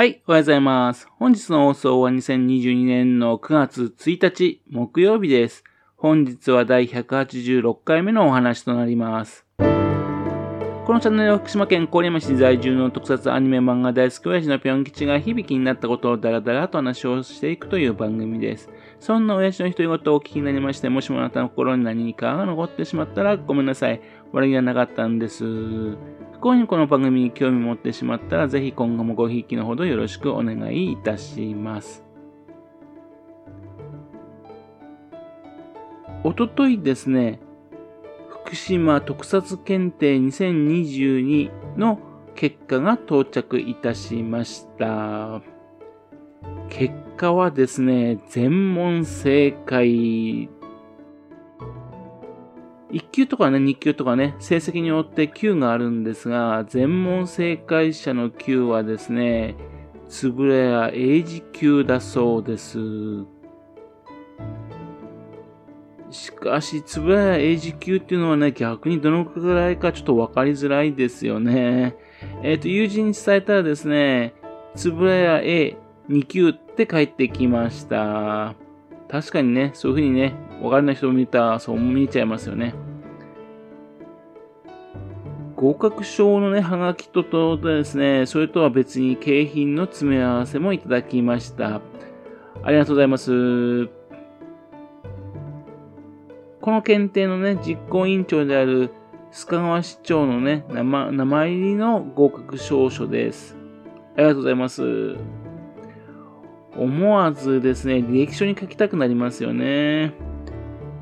はい、おはようございます。本日の放送は2022年の9月1日木曜日です。本日は第186回目のお話となります。このチャンネルは福島県郡山市在住の特撮アニメ漫画大好き親父のぴょん吉が響きになったことをダラダラと話をしていくという番組です。そんな親父の独り言をお聞きになりまして、もしもあなたの心に何かが残ってしまったらごめんなさい。悪気はなかったんです。不幸にこの番組に興味持ってしまったら、ぜひ今後もごひいきのほどよろしくお願いいたします。おとといですね、福島特撮検定2022の結果が到着いたしました。結果はですね、全問正解。1級とかね、2級とかね、成績によって級があるんですが、全問正解者の級はですね、つぶれや英字級だそうです。しかし、つぶらや英字級っていうのはね、逆にどのくらいかちょっとわかりづらいですよね。えっ、と、友人に伝えたらですね、つぶらや A2 級って返ってきました。確かにね、そういう風にね、わからない人を見たらそう見えちゃいますよね。合格証のね、はがきととですね、それとは別に景品の詰め合わせもいただきました。ありがとうございます。この検定のね、実行委員長である須賀川市長のね、名前入りの合格証書です。ありがとうございます。思わずですね、履歴書に書きたくなりますよね。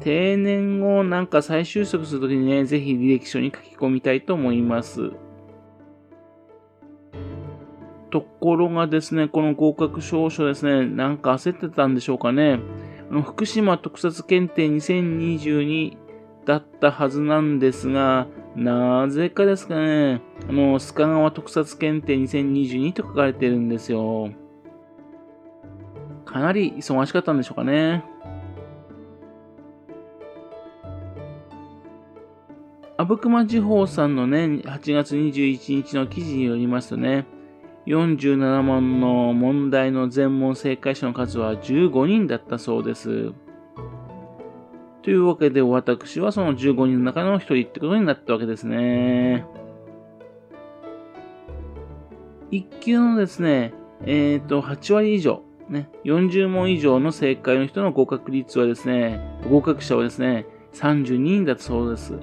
定年後なんか再就職するときにね、ぜひ履歴書に書き込みたいと思います。ところがですね、この合格証書ですね、なんか焦ってたんでしょうかね。あの福島特撮検定2022だったはずなんですが、なぜかですかね、あの、須賀川特撮検定2022と書かれてるんですよ。かなり忙しかったんでしょうかね。阿武隈地方さんのね、8月21日の記事によりますとね、47問の問題の全問正解者の数は15人だったそうです。というわけで、私はその15人の中の1人ってことになったわけですね。1級のですね、えっ、と、8割以上、ね、40問以上の正解の人の合格率はですね、合格者はですね、32人だったそうです。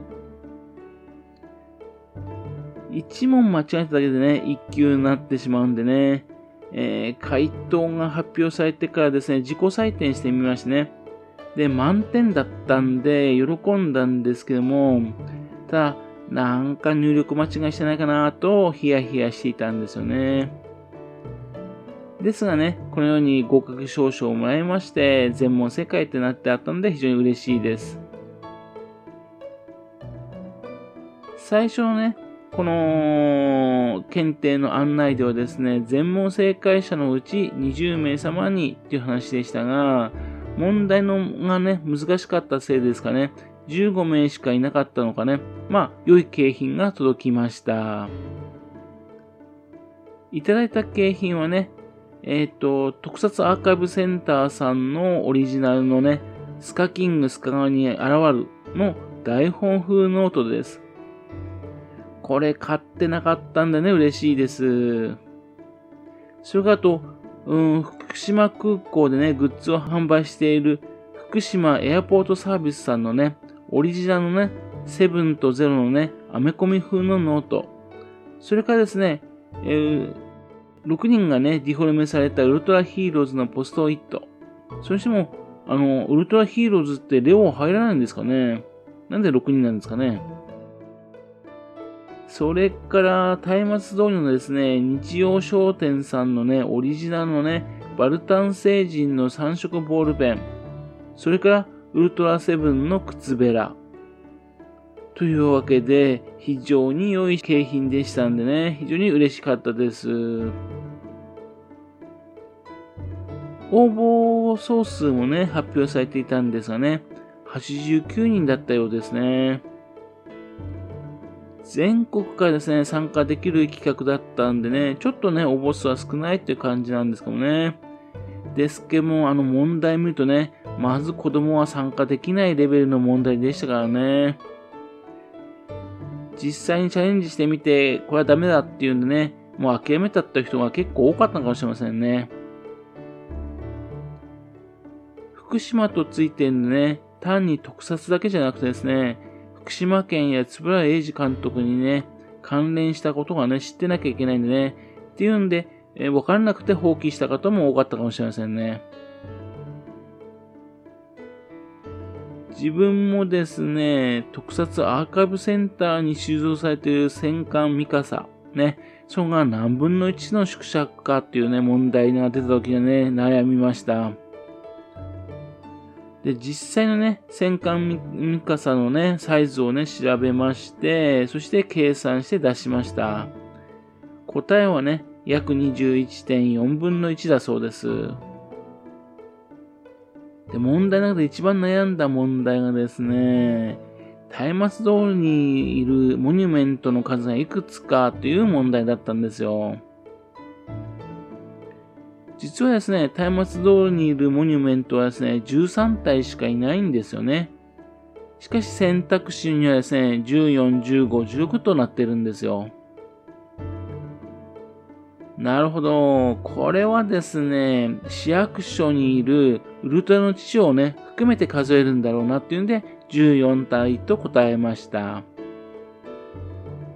1問間違えただけでね、1級になってしまうんでね、えー、回答が発表されてからですね、自己採点してみましてね。で、満点だったんで、喜んだんですけども、ただ、なんか入力間違いしてないかなと、ヒヤヒヤしていたんですよね。ですがね、このように合格証書をもらいまして、全問正解ってなってあったので非常に嬉しいです。最初のね、この検定の案内ではですね、全問正解者のうち20名様にっていう話でしたが、問題のがね、難しかったせいですかね、15名しかいなかったのかね、まあ、良い景品が届きました。いただいた景品はね、えっ、と、特撮アーカイブセンターさんのオリジナルのね、スカキングスカ川に現るの台本風ノートです。これ買ってなかったんでね、嬉しいです。それからと、うん、福島空港でね、グッズを販売している福島エアポートサービスさんのね、オリジナルのね、セブンとゼロのね、アメコミ風のノート。それからですね、えー、6人がね、ディフォルメされたウルトラヒーローズのポストイット。それしても、あの、ウルトラヒーローズってレオ入らないんですかね？なんで6人なんですかね？それから、松明通りのですね、日曜商店さんのね、オリジナルのね、バルタン星人の3色ボールペン。それから、ウルトラセブンの靴べら。というわけで、非常に良い景品でしたんでね、非常に嬉しかったです。応募総数もね、発表されていたんですがね、89人だったようですね。全国からですね、参加できる企画だったんでね、ちょっとね、応募数は少ないっていう感じなんですけどね。ですけども、あの問題見るとね、まず子供は参加できないレベルの問題でしたからね。実際にチャレンジしてみて、これはダメだっていうんでね、もう諦めたって人が結構多かったのかもしれませんね。福島とついてんでね、単に特撮だけじゃなくてですね、福島県や円谷英二監督にね、関連したことがね、知ってなきゃいけないんでね、っていうんで、えー、わからなくて放棄した方も多かったかもしれませんね。自分もですね、特撮アーカイブセンターに収蔵されている戦艦ミカサ、ね、それが何分の1の縮尺かっていうね、問題が出た時にね、悩みました。で、実際のね、戦艦ミカサのね、サイズをね、調べまして、そして計算して出しました。答えはね、約21.4分の1だそうです。で、問題の中で一番悩んだ問題がですね、松明通りにいるモニュメントの数がいくつかという問題だったんですよ。実はですね、松明通りにいるモニュメントはですね、13体しかいないんですよね。しかし選択肢にはですね、14、15、16となってるんですよ。なるほど。これはですね、市役所にいるウルトラの父をね、含めて数えるんだろうなっていうんで、14体と答えました。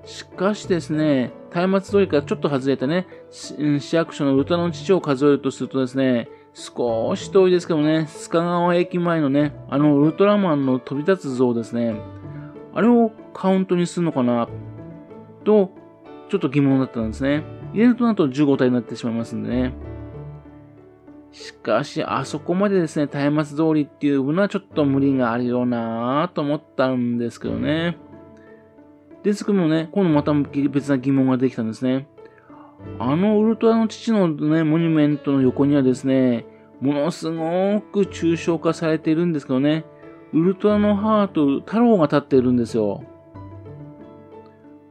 しかしですね、松明通りからちょっと外れたね、市役所のウルトラの父を数えるとするとですね、少し遠いですけどね、須賀川駅前のね、あのウルトラマンの飛び立つ像ですね、あれをカウントにするのかな、と、ちょっと疑問だったんですね。入れるとなると15体になってしまいますんでね。しかし、あそこまでですね、松明通りっていうのはちょっと無理があるよなぁと思ったんですけどね。ですけどもね、今度また別な疑問ができたんですね。あのウルトラの父のね、モニュメントの横にはですね、ものすごく抽象化されているんですけどね、ウルトラのハート、太郎が立っているんですよ。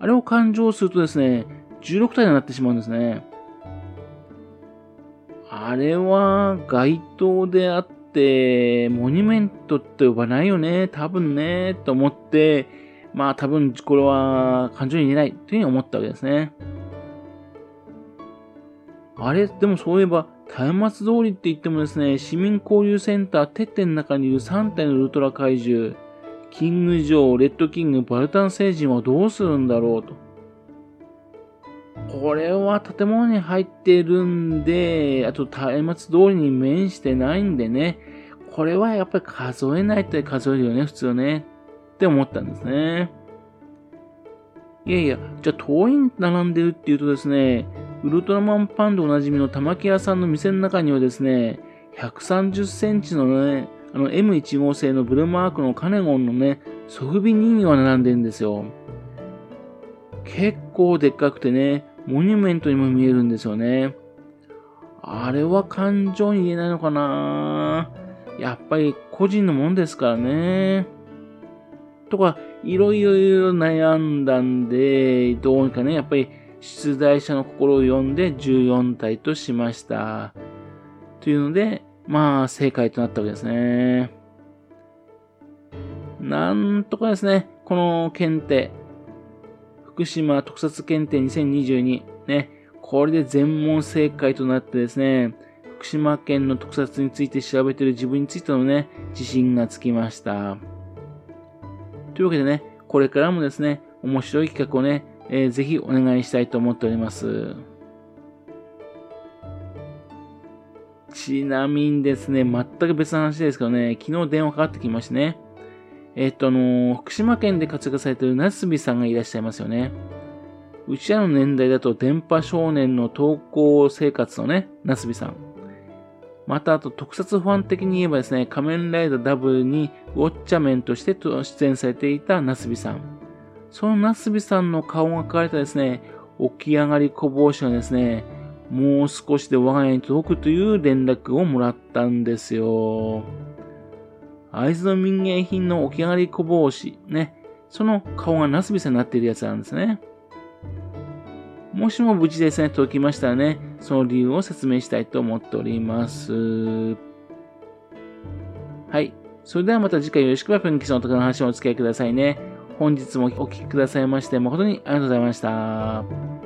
あれを勘定するとですね、16体になってしまうんですね。あれは街灯であって、モニュメントって呼ばないよね、多分ね、と思って、まあ多分これは感情に入れないというふうに思ったわけですね。あれ、でもそういえば、松明通りって言ってもですね、市民交流センター、てっての中にいる3体のウルトラ怪獣、キング・ジョー、レッド・キング、バルタン星人はどうするんだろうと。これは建物に入ってるんで、あと松明通りに面してないんでね、これはやっぱり数えないと数えるよね、普通ね。って思ったんですね。いやいや、じゃあ遠いに並んでるっていうとですね、ウルトラマンパンでおなじみの玉木屋さんの店の中にはですね、130センチのね、あの M1 号製のブルマークのカネゴンのね、ソフビ人形が並んでるんですよ。結構でっかくてね、モニュメントにも見えるんですよね。あれは感情に言えないのかなやっぱり個人のもんですからね。とか、いろいろ悩んだんで、どうにかね、やっぱり出題者の心を読んで14体としました。というので、まあ、正解となったわけですね。なんとかですね、この検定、福島特撮検定2022。ね、これで全問正解となってですね、福島県の特撮について調べてる自分についてのね、自信がつきました。というわけでね、これからもですね、面白い企画をね、えー、ぜひお願いしたいと思っております。ちなみにですね、全く別の話ですけどね、昨日電話かかってきましてね、えっと、あの福島県で活躍されているなすびさんがいらっしゃいますよね。うちらの年代だと電波少年の投稿生活のね、なすびさん。また、あと特撮ファン的に言えばですね、仮面ライダーダブルにウォッチャメンとして出演されていたなすびさん。そのなすびさんの顔が描かれたですね、起き上がりこぼうしがですね、もう少しで我が家に届くという連絡をもらったんですよ。会津の民芸品の起き上がり小帽子、ね、その顔がナスビさになっているやつなんですね。もしも無事ですね、届きましたらね、その理由を説明したいと思っております。はい。それではまた次回よろしくばペンキスのところの話をお付き合いくださいね。本日もお聴きくださいまして誠にありがとうございました。